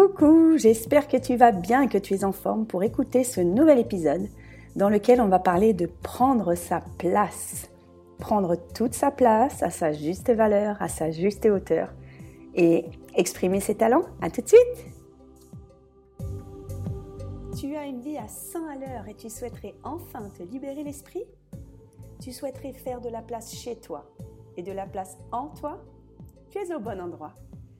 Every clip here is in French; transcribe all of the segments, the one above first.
Coucou, j'espère que tu vas bien et que tu es en forme pour écouter ce nouvel épisode dans lequel on va parler de prendre sa place. Prendre toute sa place à sa juste valeur, à sa juste hauteur et exprimer ses talents. À tout de suite Tu as une vie à 100 à l'heure et tu souhaiterais enfin te libérer l'esprit? Tu souhaiterais faire de la place chez toi et de la place en toi? Tu es au bon endroit.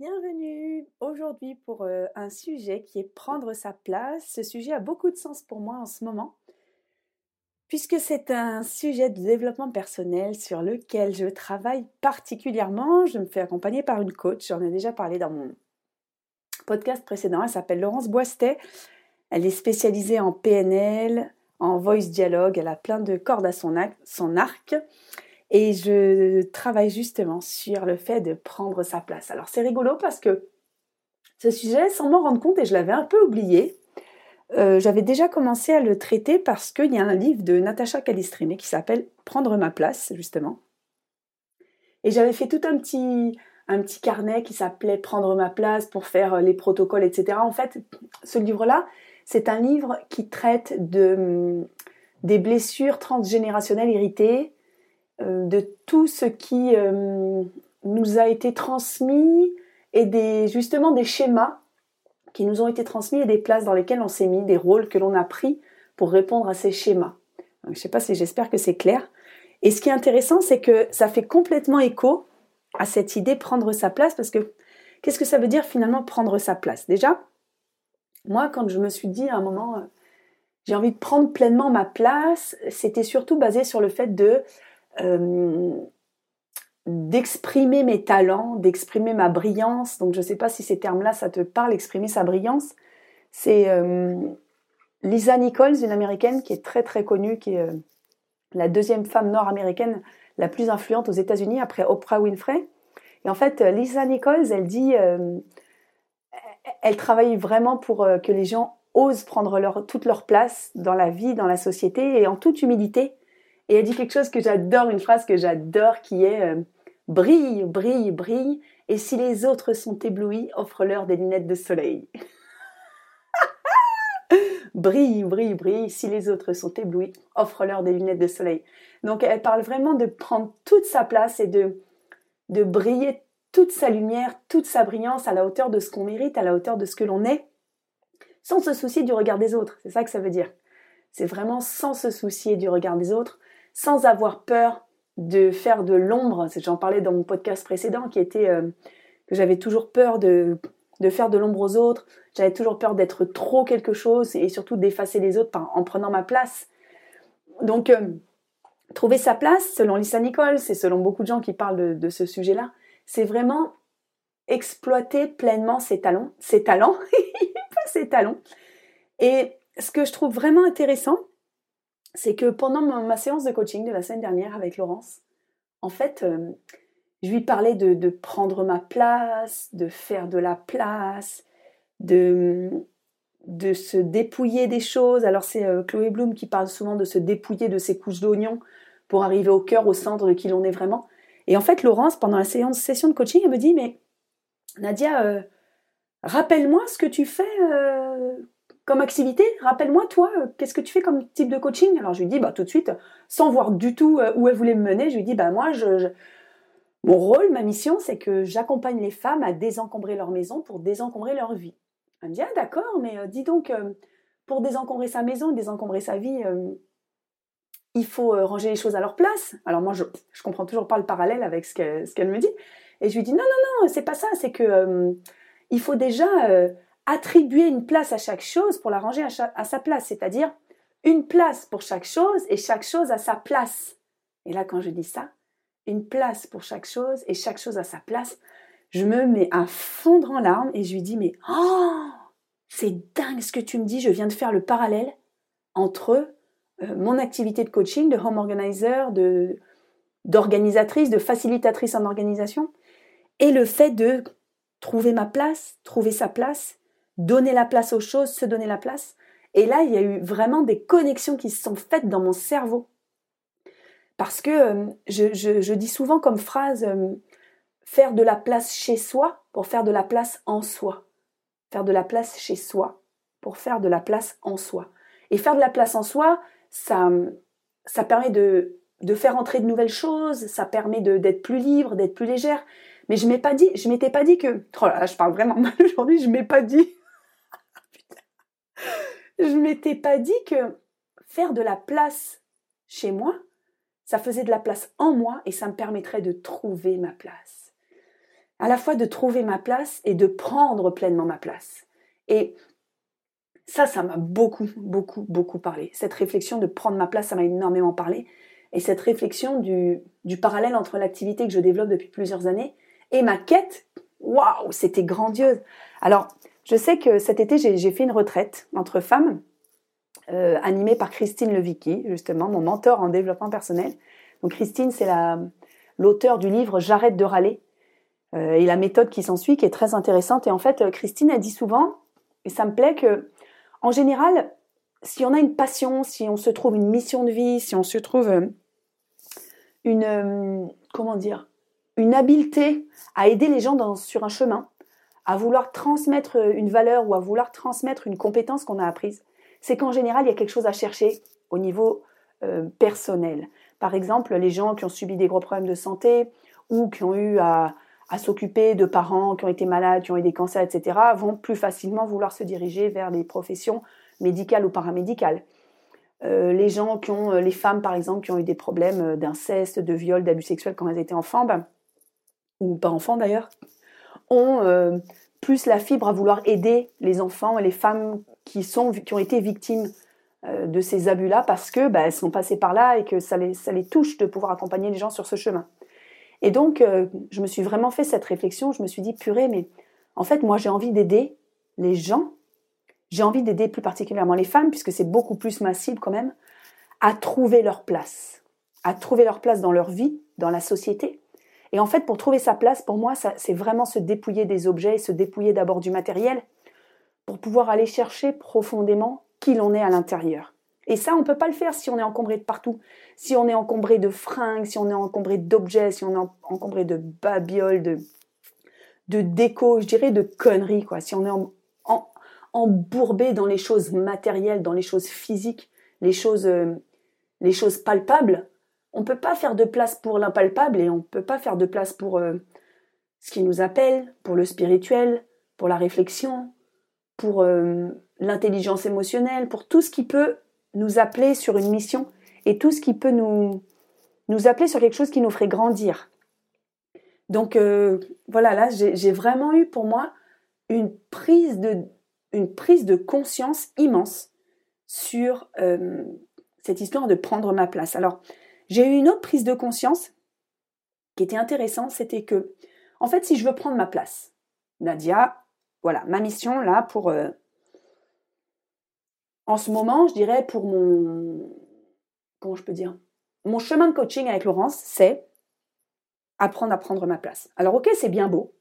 Bienvenue aujourd'hui pour euh, un sujet qui est prendre sa place. Ce sujet a beaucoup de sens pour moi en ce moment, puisque c'est un sujet de développement personnel sur lequel je travaille particulièrement. Je me fais accompagner par une coach, j'en ai déjà parlé dans mon podcast précédent, elle s'appelle Laurence Boistet. Elle est spécialisée en PNL, en voice dialogue, elle a plein de cordes à son, son arc. Et je travaille justement sur le fait de prendre sa place. Alors c'est rigolo parce que ce sujet, sans m'en rendre compte, et je l'avais un peu oublié, euh, j'avais déjà commencé à le traiter parce qu'il y a un livre de Natacha Calistrini qui s'appelle Prendre ma place, justement. Et j'avais fait tout un petit, un petit carnet qui s'appelait Prendre ma place pour faire les protocoles, etc. En fait, ce livre-là, c'est un livre qui traite de, des blessures transgénérationnelles héritées, euh, de tout ce qui euh, nous a été transmis et des, justement des schémas qui nous ont été transmis et des places dans lesquelles on s'est mis, des rôles que l'on a pris pour répondre à ces schémas. je ne sais pas si j'espère que c'est clair. Et ce qui est intéressant, c'est que ça fait complètement écho à cette idée prendre sa place, parce que qu'est-ce que ça veut dire finalement prendre sa place? Déjà, moi, quand je me suis dit à un moment, euh, j'ai envie de prendre pleinement ma place, c'était surtout basé sur le fait de euh, d'exprimer mes talents, d'exprimer ma brillance. Donc je ne sais pas si ces termes-là, ça te parle, exprimer sa brillance. C'est euh, Lisa Nichols, une américaine qui est très très connue, qui est euh, la deuxième femme nord-américaine la plus influente aux États-Unis après Oprah Winfrey. Et en fait, Lisa Nichols, elle dit, elle travaille vraiment pour que les gens osent prendre toute leur place dans la vie, dans la société et en toute humilité et elle dit quelque chose que j'adore, une phrase que j'adore qui est euh, brille, brille, brille, et si les autres sont éblouis, offre-leur des lunettes de soleil. brille, brille, brille, si les autres sont éblouis, offre-leur des lunettes de soleil. Donc elle parle vraiment de prendre toute sa place et de, de briller toute sa lumière, toute sa brillance à la hauteur de ce qu'on mérite, à la hauteur de ce que l'on est, sans se soucier du regard des autres. C'est ça que ça veut dire. C'est vraiment sans se soucier du regard des autres, sans avoir peur de faire de l'ombre. J'en parlais dans mon podcast précédent qui était euh, que j'avais toujours peur de, de faire de l'ombre aux autres. J'avais toujours peur d'être trop quelque chose et surtout d'effacer les autres en prenant ma place. Donc, euh, trouver sa place, selon Lisa Nicole, c'est selon beaucoup de gens qui parlent de, de ce sujet-là, c'est vraiment exploiter pleinement ses talents, ses talents, ses talents. Et ce que je trouve vraiment intéressant, c'est que pendant ma, séance de coaching de la semaine dernière avec Laurence, en fait, euh, je lui parlais de, prendre ma place, de faire de la place, de, de se dépouiller des choses. Alors c'est euh, Chloé Bloom qui parle souvent de se dépouiller de ses couches d'oignons pour arriver au cœur, au centre de qui l'on est vraiment. Et en fait, Laurence, pendant la séance, session de coaching, elle me dit, mais Nadia, euh, rappelle-moi ce que tu fais comme activité, rappelle-moi, toi, euh, qu'est-ce que tu fais comme type de coaching? Alors je lui dis bah, tout de suite, sans voir du tout euh, où elle voulait me mener, je lui dis bah, moi, je, mon rôle, ma mission, c'est que j'accompagne les femmes à désencombrer leur maison pour désencombrer leur vie. Elle me dit, ah d'accord, mais euh, dis donc, pour désencombrer sa maison, désencombrer sa vie, il faut ranger les choses à leur place. Alors moi, je, je comprends toujours pas le parallèle avec ce qu'elle me dit. Et je lui dis, non, non, non, c'est pas ça, c'est que il faut déjà attribuer une place à chaque chose pour la ranger à, sa place, c'est-à-dire une place pour chaque chose et chaque chose à sa place. Et là, quand je dis ça, une place pour chaque chose et chaque chose à sa place, je me mets à fondre en larmes et je lui dis mais oh c'est dingue ce que tu me dis, je viens de faire le parallèle entre euh, mon activité de coaching, de home organizer, de d'organisatrice, de facilitatrice en organisation et le fait de trouver ma place, trouver sa place, donner la place aux choses, se donner la place. Et là, il y a eu vraiment des connexions qui se sont faites dans mon cerveau. Parce que euh, je, dis souvent comme phrase, euh, faire de la place chez soi pour faire de la place en soi. Faire de la place chez soi pour faire de la place en soi. Et faire de la place en soi, ça, permet de, faire entrer de nouvelles choses, ça permet d'être plus libre, d'être plus légère. Mais je m'ai pas dit, m'étais pas dit que, oh là, je parle vraiment mal aujourd'hui, je m'ai pas dit, je m'étais pas dit que faire de la place chez moi, ça faisait de la place en moi et ça me permettrait de trouver ma place à la fois de trouver ma place et de prendre pleinement ma place. Et ça, ça m'a beaucoup, beaucoup, beaucoup parlé. Cette réflexion de prendre ma place, ça m'a énormément parlé. Et cette réflexion du, du parallèle entre l'activité que je développe depuis plusieurs années et ma quête, waouh, c'était grandiose. Alors, je sais que cet été, j'ai fait une retraite entre femmes, euh, animée par Christine Levicki, justement, mon mentor en développement personnel. Donc Christine, c'est l'auteur du livre J'arrête de râler, euh, et la méthode qui s'ensuit qui est très intéressante. Et en fait, Christine a dit souvent, et ça me plaît que, en général, si on a une passion, si on se trouve une mission de vie, si on se trouve euh, une, comment dire, une habileté à aider les gens sur un chemin, à vouloir transmettre une valeur ou à vouloir transmettre une compétence qu'on a apprise, c'est qu'en général, il y a quelque chose à chercher au niveau personnel. Par exemple, les gens qui ont subi des gros problèmes de santé ou qui ont eu à, s'occuper de parents qui ont été malades, qui ont eu des cancers, etc., vont plus facilement vouloir se diriger vers des professions médicales ou paramédicales. Euh, les gens qui euh, femmes par exemple, qui ont eu des problèmes euh, d'inceste, de viol, d'abus sexuels quand elles étaient enfants, ben, ou pas enfants d'ailleurs, ont plus la fibre à vouloir aider les enfants et les femmes qui, sont, qui ont été victimes de ces abus-là parce que ben, elles sont passées par là et que ça les, ça les touche de pouvoir accompagner les gens sur ce chemin. Et donc, euh, je me suis vraiment fait cette réflexion. Je me suis dit, purée, mais en fait, moi, j'ai envie d'aider les gens. J'ai envie d'aider plus particulièrement les femmes, puisque c'est beaucoup plus ma cible quand même, à trouver leur place, à trouver leur place dans leur vie, dans la société. Et en fait, pour trouver sa place, pour moi, c'est vraiment se dépouiller des objets, se dépouiller d'abord du matériel, pour pouvoir aller chercher profondément qui l'on est à l'intérieur. Et ça, on ne peut pas le faire si on est encombré de partout. Si on est encombré de fringues, si on est encombré d'objets, si on est encombré de babioles, de, de déco, je dirais de conneries, quoi. Si on est embourbé dans les choses matérielles, dans les choses physiques, les choses, euh, les choses palpables, on ne peut pas faire de place pour l'impalpable et on ne peut pas faire de place pour euh, ce qui nous appelle, pour le spirituel, pour la réflexion, pour euh, l'intelligence émotionnelle, pour tout ce qui peut nous appeler sur une mission et tout ce qui peut nous, appeler sur quelque chose qui nous ferait grandir. Donc euh, voilà, là, j'ai vraiment eu pour moi une prise de, une prise de conscience immense sur cette histoire de prendre ma place. Alors, j'ai eu une autre prise de conscience qui était intéressante, c'était que, en fait, si je veux prendre ma place, Nadia, voilà, ma mission là pour, euh, en ce moment, je dirais pour mon comment je peux dire mon chemin de coaching avec Laurence, c'est apprendre à prendre ma place. Alors OK, c'est bien beau.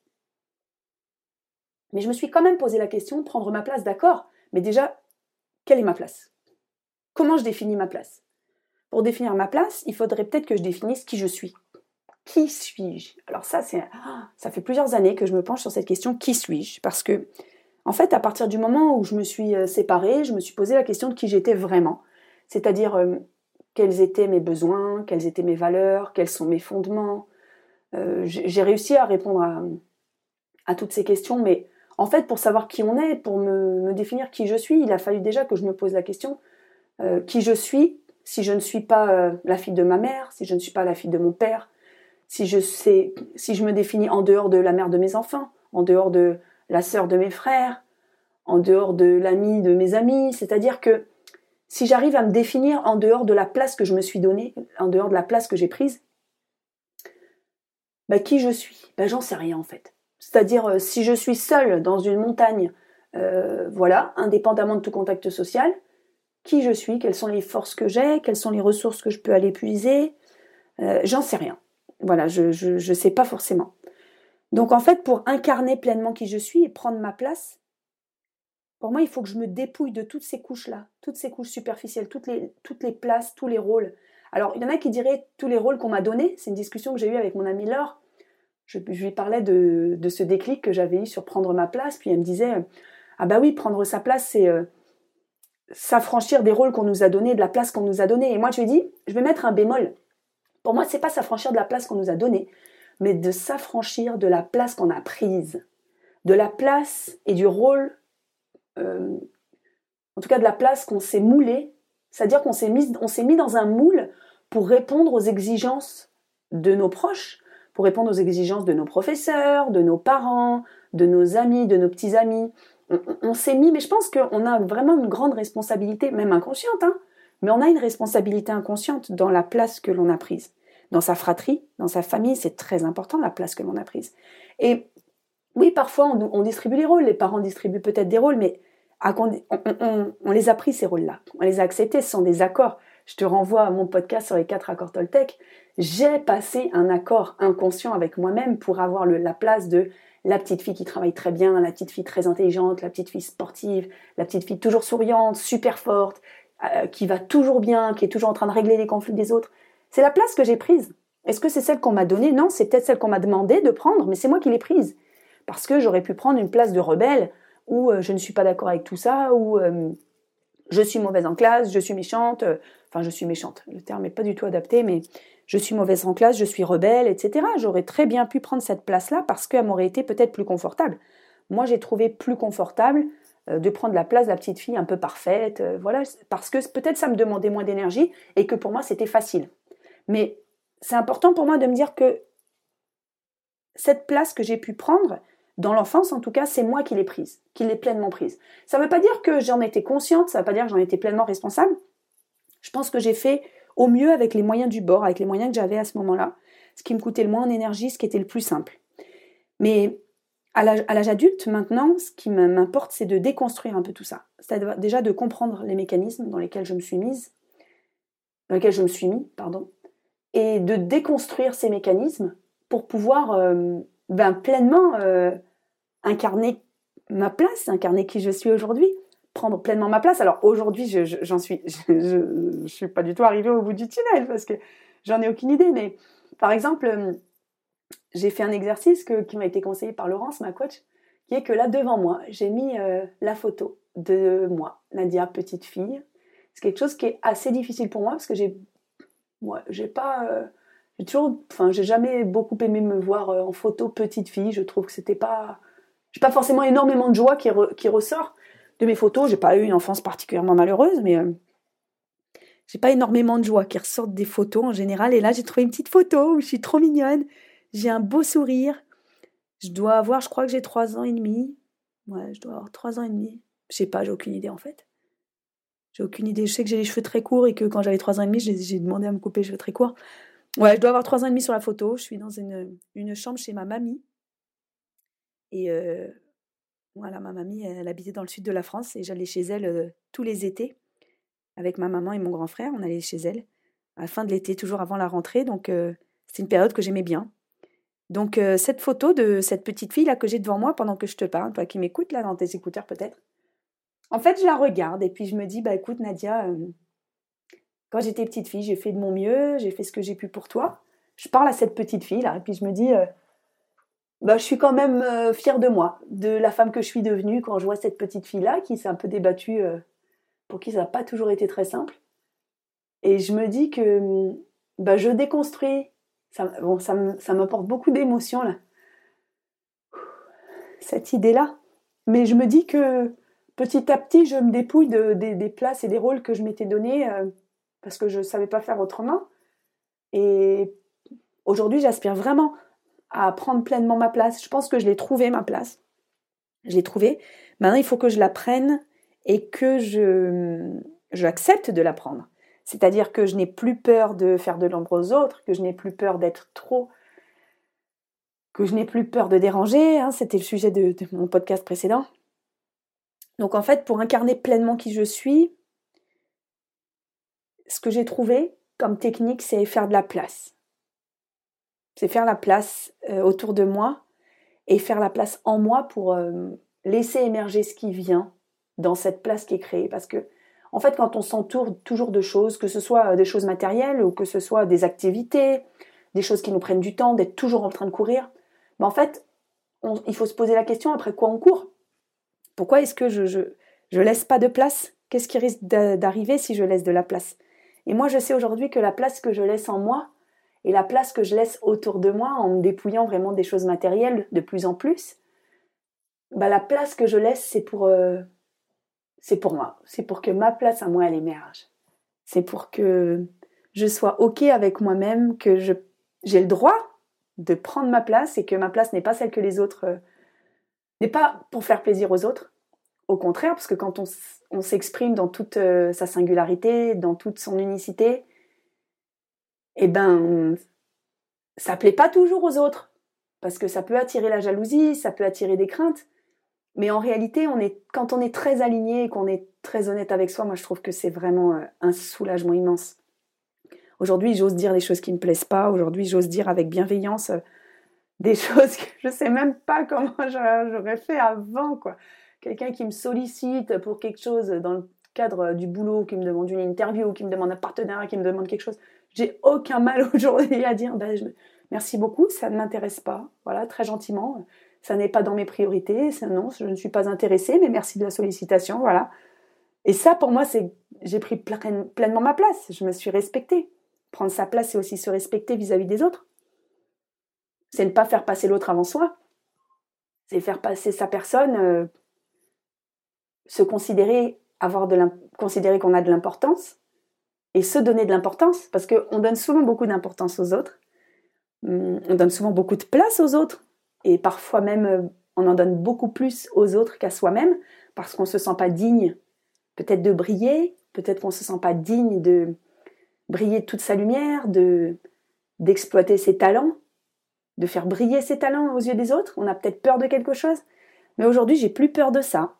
Mais je me suis quand même posé la question, prendre ma place, d'accord, mais déjà, quelle est ma place? Comment je définis ma place? Pour définir ma place, il faudrait peut-être que je définisse qui je suis. Qui suis-je? Alors ça, c'est, ça fait plusieurs années que je me penche sur cette question, qui suis-je? Parce que en fait, à partir du moment où je me suis euh, séparée, je me suis posé la question de qui j'étais vraiment. C'est-à-dire euh, quels étaient mes besoins, quelles étaient mes valeurs, quels sont mes fondements. Euh, j'ai réussi à répondre à, toutes ces questions, mais En fait, pour savoir qui on est, pour me, définir qui je suis, il a fallu déjà que je me pose la question qui je suis si je ne suis pas euh, la fille de ma mère, si je ne suis pas la fille de mon père, si je si je me définis en dehors de la mère de mes enfants, en dehors de la sœur de mes frères, en dehors de l'ami de mes amis, c'est-à-dire que si j'arrive à me définir en dehors de la place que je me suis donnée, en dehors de la place que j'ai prise, bah, qui je suis? Bah, J'en sais rien en fait. C'est-à-dire euh, si je suis seule dans une montagne, euh, voilà, indépendamment de tout contact social, qui je suis, quelles sont les forces que j'ai, quelles sont les ressources que je peux aller puiser, euh, j'en sais rien. Voilà, je ne sais pas forcément. Donc en fait, pour incarner pleinement qui je suis et prendre ma place, pour moi, il faut que je me dépouille de toutes ces couches-là, toutes ces couches superficielles, toutes les, toutes les places, tous les rôles. Alors, il y en a qui diraient tous les rôles qu'on m'a donnés. C'est une discussion que j'ai eue avec mon amie Laure. Je, lui parlais de, de, ce déclic que j'avais eu sur prendre ma place. Puis elle me disait Ah, bah oui, prendre sa place, c'est euh, s'affranchir des rôles qu'on nous a donnés, de la place qu'on nous a donnée. Et moi, je lui ai dit Je vais mettre un bémol. Pour moi, c'est pas s'affranchir de la place qu'on nous a donnée, mais de s'affranchir de la place qu'on a prise. De la place et du rôle euh, en tout cas de la place qu'on s'est moulé, c'est-à-dire qu'on s'est mis, s'est mis dans un moule pour répondre aux exigences de nos proches, pour répondre aux exigences de nos professeurs, de nos parents, de nos amis, de nos petits amis. On, s'est mis, mais je pense qu'on a vraiment une grande responsabilité, même inconsciente, hein, mais on a une responsabilité inconsciente dans la place que l'on a prise. Dans sa fratrie, dans sa famille, c'est très important la place que l'on a prise. Et oui, parfois on, distribue les rôles, les parents distribuent peut-être des rôles, mais on, les a pris ces rôles-là, on les a acceptés, ce sont des accords. Je te renvoie à mon podcast sur les quatre accords Toltec. J'ai passé un accord inconscient avec moi-même pour avoir la place de la petite fille qui travaille très bien, la petite fille très intelligente, la petite fille sportive, la petite fille toujours souriante, super forte, euh, qui va toujours bien, qui est toujours en train de régler les conflits des autres. C'est la place que j'ai prise. Est-ce que c'est celle qu'on m'a donnée? Non, c'est peut-être celle qu'on m'a demandé de prendre, mais c'est moi qui l'ai prise. Parce que j'aurais pu prendre une place de rebelle ou euh, je ne suis pas d'accord avec tout ça, ou euh, je suis mauvaise en classe, je suis méchante, enfin je suis méchante, le terme n'est pas du tout adapté, mais je suis mauvaise en classe, je suis rebelle, etc. J'aurais très bien pu prendre cette place-là parce qu'elle m'aurait été peut-être plus confortable. Moi, j'ai trouvé plus confortable de prendre la place de la petite fille un peu parfaite, voilà, parce que peut-être ça me demandait moins d'énergie et que pour moi c'était facile. Mais c'est important pour moi de me dire que cette place que j'ai pu prendre, dans l'enfance, en tout cas, c'est moi qui l'ai prise, qui l'ai pleinement prise. Ça ne veut pas dire que j'en étais consciente, ça ne veut pas dire que j'en étais pleinement responsable. Je pense que j'ai fait au mieux avec les moyens du bord, avec les moyens que j'avais à ce moment-là, ce qui me coûtait le moins en énergie, ce qui était le plus simple. Mais à l'âge adulte, maintenant, ce qui m'importe, c'est de déconstruire un peu tout ça. C'est-à-dire déjà de comprendre les mécanismes dans lesquels je me suis mise, dans lesquels je me suis mis, pardon, et de déconstruire ces mécanismes pour pouvoir euh, ben, pleinement euh, incarner ma place, incarner qui je suis aujourd'hui, prendre pleinement ma place. Alors aujourd'hui, j'en suis, je, suis pas du tout arrivée au bout du tunnel parce que j'en ai aucune idée. Mais par exemple, euh, j'ai fait un exercice qui m'a été conseillé par Laurence, ma coach, qui est que là devant moi, j'ai mis euh, la photo de moi, Nadia, petite fille. C'est quelque chose qui est assez difficile pour moi parce que j'ai, moi, j'ai pas euh, j'ai toujours, enfin, j'ai jamais beaucoup aimé me voir en photo petite fille. Je trouve que c'était pas, j'ai pas forcément énormément de joie qui ressort de mes photos. J'ai pas eu une enfance particulièrement malheureuse, mais euh, j'ai pas énormément de joie qui ressortent des photos en général. Et là, j'ai trouvé une petite photo où je suis trop mignonne. J'ai un beau sourire. Je dois avoir, je crois que j'ai trois ans et demi. Ouais, je dois avoir trois ans et demi. Je sais pas, j'ai aucune idée en fait. J'ai aucune idée. Je sais que j'ai les cheveux très courts et que quand j'avais trois ans et demi, j'ai demandé à me couper les cheveux très courts. Ouais, je dois avoir trois ans et demi sur la photo. Je suis dans une, une chambre chez ma mamie. Et ma mamie, elle habitait dans le sud de la France et j'allais chez elle tous les étés avec ma maman et mon grand frère. On allait chez elle à la fin de l'été, toujours avant la rentrée. Donc, c'est une période que j'aimais bien. Donc, cette photo de cette petite fille là que j'ai devant moi pendant que je te parle, toi qui m'écoutes là dans tes écouteurs peut-être, en fait, je la regarde et puis je me dis, bah écoute, Nadia, quand j'étais petite fille, j'ai fait de mon mieux, j'ai fait ce que j'ai pu pour toi. Je parle à cette petite fille là et puis je me dis, bah, je suis quand même euh, fière de moi, de la femme que je suis devenue quand je vois cette petite fille-là qui s'est un peu débattue, euh, pour qui ça n'a pas toujours été très simple. Et je me dis que bah, je déconstruis. Ça, bon, ça m'apporte beaucoup d'émotions là. Cette idée-là mais je me dis que petit à petit, je me dépouille de, des places et des rôles que je m'étais donnés euh, parce que je ne savais pas faire autrement. Et aujourd'hui, j'aspire vraiment à prendre pleinement ma place. Je pense que je l'ai trouvé, ma place. Je l'ai trouvée. Maintenant, il faut que je la prenne et que je j'accepte de la prendre. C'est-à-dire que je n'ai plus peur de faire de l'ombre aux autres, que je n'ai plus peur d'être trop, que je n'ai plus peur de déranger. Hein, C'était le sujet de, mon podcast précédent. Donc en fait, pour incarner pleinement qui je suis, ce que j'ai trouvé comme technique, c'est faire de la place. C'est faire la place euh, autour de moi et faire la place en moi pour euh, laisser émerger ce qui vient dans cette place qui est créée. Parce que, en fait, quand on s'entoure toujours de choses, que ce soit des choses matérielles ou que ce soit des activités, des choses qui nous prennent du temps, d'être toujours en train de courir, ben en fait, il faut se poser la question après quoi on court? Pourquoi est-ce que je, je, je laisse pas de place? Qu'est-ce qui risque d'arriver si je laisse de la place? Et moi, je sais aujourd'hui que la place que je laisse en moi et la place que je laisse autour de moi en me dépouillant vraiment des choses matérielles de plus en plus, bah, la place que je laisse, c'est pour, euh, pour moi. C'est pour que ma place à moi, elle émerge. C'est pour que je sois OK avec moi-même, que j'ai le droit de prendre ma place et que ma place n'est pas celle que les autres. Euh, n'est pas pour faire plaisir aux autres. Au contraire, parce que quand on, on s'exprime dans toute euh, sa singularité, dans toute son unicité, eh ben, ça plaît pas toujours aux autres. Parce que ça peut attirer la jalousie, ça peut attirer des craintes. Mais en réalité, quand on est très aligné et qu'on est très honnête avec soi, moi je trouve que c'est vraiment euh, un soulagement immense. Aujourd'hui, j'ose dire les choses qui me plaisent pas. Aujourd'hui, j'ose dire avec bienveillance euh, des choses que je sais même pas comment j'aurais fait avant. Quelqu'un qui me sollicite pour quelque chose dans le cadre du boulot, qui me demande une interview, qui me demande un partenaire, qui me demande quelque chose. J'ai aucun mal aujourd'hui à dire, ben, merci beaucoup, ça ne m'intéresse pas. Voilà, très gentiment ça n'est pas dans mes priorités, non, je ne suis pas intéressée, mais merci de la sollicitation, voilà. Et ça, pour moi, c'est, j'ai pris pleinement ma place, je me suis respectée. Prendre sa place, c'est aussi se respecter vis-à-vis des autres. C'est ne pas faire passer l'autre avant soi. C'est faire passer sa personne, euh, se considérer, de considérer qu'on a de l'importance et se donner de l'importance, parce qu'on donne souvent beaucoup d'importance aux autres. Hum, on donne souvent beaucoup de place aux autres et parfois même euh, on en donne beaucoup plus aux autres qu'à soi-même parce qu'on ne se sent pas digne peut-être de briller, peut-être qu'on ne se sent pas digne de briller toute sa lumière, de d'exploiter ses talents, de faire briller ses talents aux yeux des autres. On a peut-être peur de quelque chose, mais aujourd'hui j'ai plus peur de ça.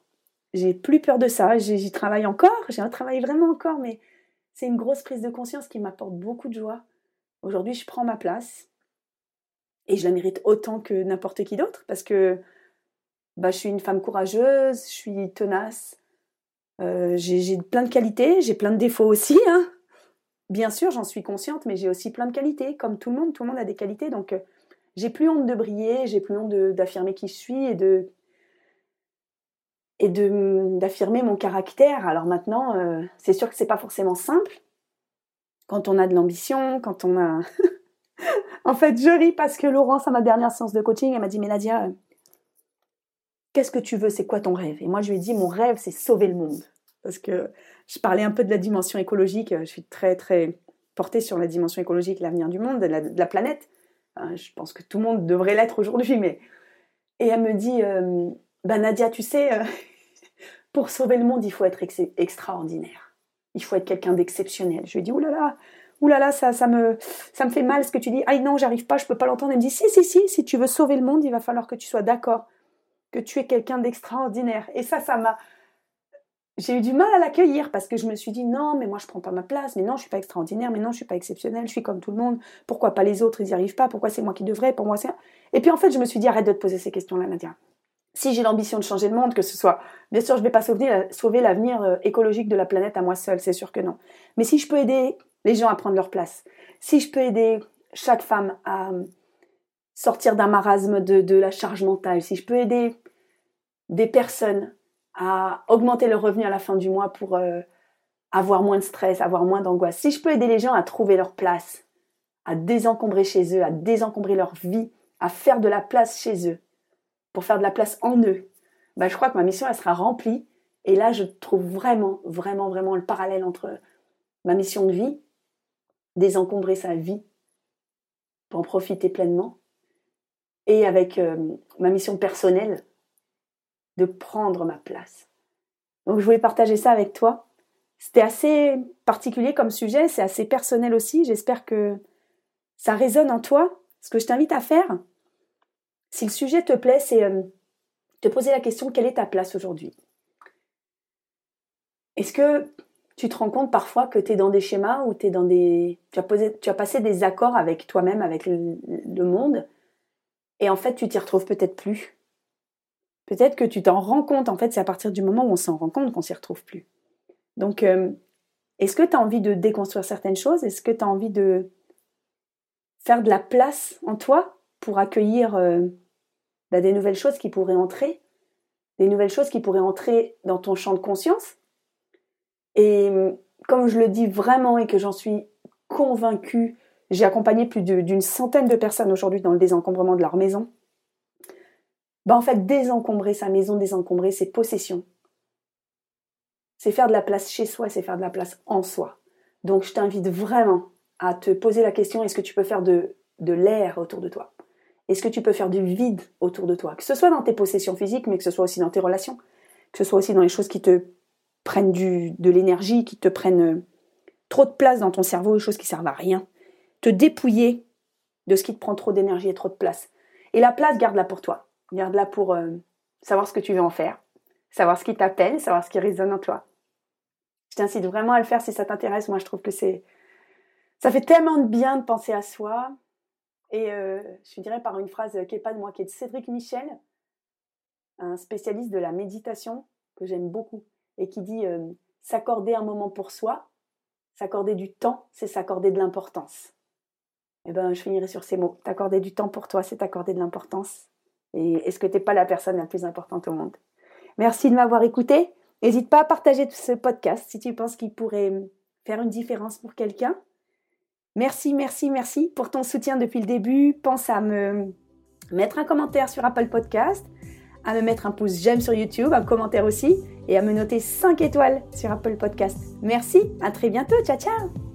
J'ai plus peur de ça. J'y travaille encore, j'ai un travail vraiment encore, mais c'est une grosse prise de conscience qui m'apporte beaucoup de joie. Aujourd'hui, je prends ma place et je la mérite autant que n'importe qui d'autre parce que bah, je suis une femme courageuse, je suis tenace, euh, j'ai plein de qualités, j'ai plein de défauts aussi. Hein. Bien sûr, j'en suis consciente, mais j'ai aussi plein de qualités, comme tout le monde. Tout le monde a des qualités, donc euh, j'ai plus honte de briller, j'ai plus honte d'affirmer qui je suis et de et d'affirmer mon caractère. Alors maintenant, euh, c'est sûr que c'est pas forcément simple quand on a de l'ambition, quand on a en fait, je ris parce que Laurence, à ma dernière séance de coaching, elle m'a dit, mais Nadia, euh, qu'est-ce que tu veux? C'est quoi ton rêve Et moi, je lui ai dit, mon rêve, c'est sauver le monde. Parce que je parlais un peu de la dimension écologique. Je suis très, très portée sur la dimension écologique, l'avenir du monde, de la, planète. je pense que tout le monde devrait l'être aujourd'hui, mais... Et elle me dit, euh, bah Nadia, tu sais, euh, pour sauver le monde, il faut être extraordinaire. Il faut être quelqu'un d'exceptionnel. Je lui dit, oulala, là, ça, ça, me, ça me fait mal ce que tu dis. Ah non, j'arrive pas, je peux pas l'entendre. Elle me dit, si, si, si, si tu veux sauver le monde, il va falloir que tu sois d'accord, que tu es quelqu'un d'extraordinaire. Et ça, ça m'a. J'ai eu du mal à l'accueillir parce que je me suis dit, non, mais moi je prends pas ma place, mais non, je suis pas extraordinaire, mais non, je suis pas exceptionnelle, je suis comme tout le monde. Pourquoi pas les autres, ils n'y arrivent pas Pourquoi c'est moi qui devrais? Pour moi, c'est. Et puis en fait, je me suis dit, arrête de te poser ces questions-là, Nadia. Si j'ai l'ambition de changer le monde, que ce soit, bien sûr, je vais pas sauver l'avenir euh, écologique de la planète à moi seule, c'est sûr que non. Mais si je peux aider les gens à prendre leur place. Si je peux aider chaque femme à sortir d'un marasme de, la charge mentale, si je peux aider des personnes à augmenter leur revenu à la fin du mois pour euh, avoir moins de stress, avoir moins d'angoisse, si je peux aider les gens à trouver leur place, à désencombrer chez eux, à désencombrer leur vie, à faire de la place chez eux, pour faire de la place en eux, bah, je crois que ma mission, sera remplie. Et là, je trouve vraiment, vraiment, vraiment le parallèle entre ma mission de vie, désencombrer sa vie pour en profiter pleinement, et avec euh, ma mission personnelle de prendre ma place. Donc je voulais partager ça avec toi. C'était assez particulier comme sujet, c'est assez personnel aussi. J'espère que ça résonne en toi. Ce que je t'invite à faire, si le sujet te plaît, c'est euh, te poser la question quelle est ta place aujourd'hui? Est-ce que tu te rends compte parfois que tu es dans des schémas où es dans des, tu, as posé, tu as passé des accords avec toi-même, avec le monde, et en fait tu t'y retrouves peut-être plus? Peut-être que tu t'en rends compte, en fait, c'est à partir du moment où on s'en rend compte qu'on s'y retrouve plus. Donc, euh, est-ce que tu as envie de déconstruire certaines choses? Est-ce que tu as envie de faire de la place en toi? Pour accueillir euh, bah, des nouvelles choses qui pourraient entrer Des nouvelles choses qui pourraient entrer dans ton champ de conscience. Et comme je le dis vraiment et que j'en suis convaincue, j'ai accompagné plus d'une centaine de personnes aujourd'hui dans le désencombrement de leur maison. Bah, en fait, désencombrer sa maison, désencombrer ses possessions, c'est faire de la place chez soi, c'est faire de la place en soi. Donc je t'invite vraiment à te poser la question, est-ce que tu peux faire de l'air autour de toi? Est-ce que tu peux faire du vide autour de toi? Que ce soit dans tes possessions physiques, mais que ce soit aussi dans tes relations, que ce soit aussi dans les choses qui te prennent de l'énergie, qui te prennent euh, trop de place dans ton cerveau, les choses qui servent à rien. Te dépouiller de ce qui te prend trop d'énergie et trop de place. Et la place, garde-la pour toi. Garde-la pour euh, savoir ce que tu veux en faire, savoir ce qui t'appelle, savoir ce qui résonne en toi. Je t'incite vraiment à le faire si ça t'intéresse. Moi, je trouve que c'est. Ça fait tellement de bien de penser à soi. Et euh, je dirais par une phrase qui n'est pas de moi, qui est de Cédric Michel, un spécialiste de la méditation que j'aime beaucoup, et qui dit euh, s'accorder un moment pour soi, s'accorder du temps, c'est s'accorder de l'importance. Eh ben, je finirai sur ces mots. T'accorder du temps pour toi, c'est t'accorder de l'importance. Et est-ce que tu n'es pas la personne la plus importante au monde? Merci de m'avoir écouté. N'hésite pas à partager ce podcast si tu penses qu'il pourrait faire une différence pour quelqu'un. Merci, merci, merci pour ton soutien depuis le début. Pense à me mettre un commentaire sur Apple Podcast, à me mettre un pouce j'aime sur YouTube, un commentaire aussi, et à me noter 5 étoiles sur Apple Podcast. Merci, à très bientôt, ciao ciao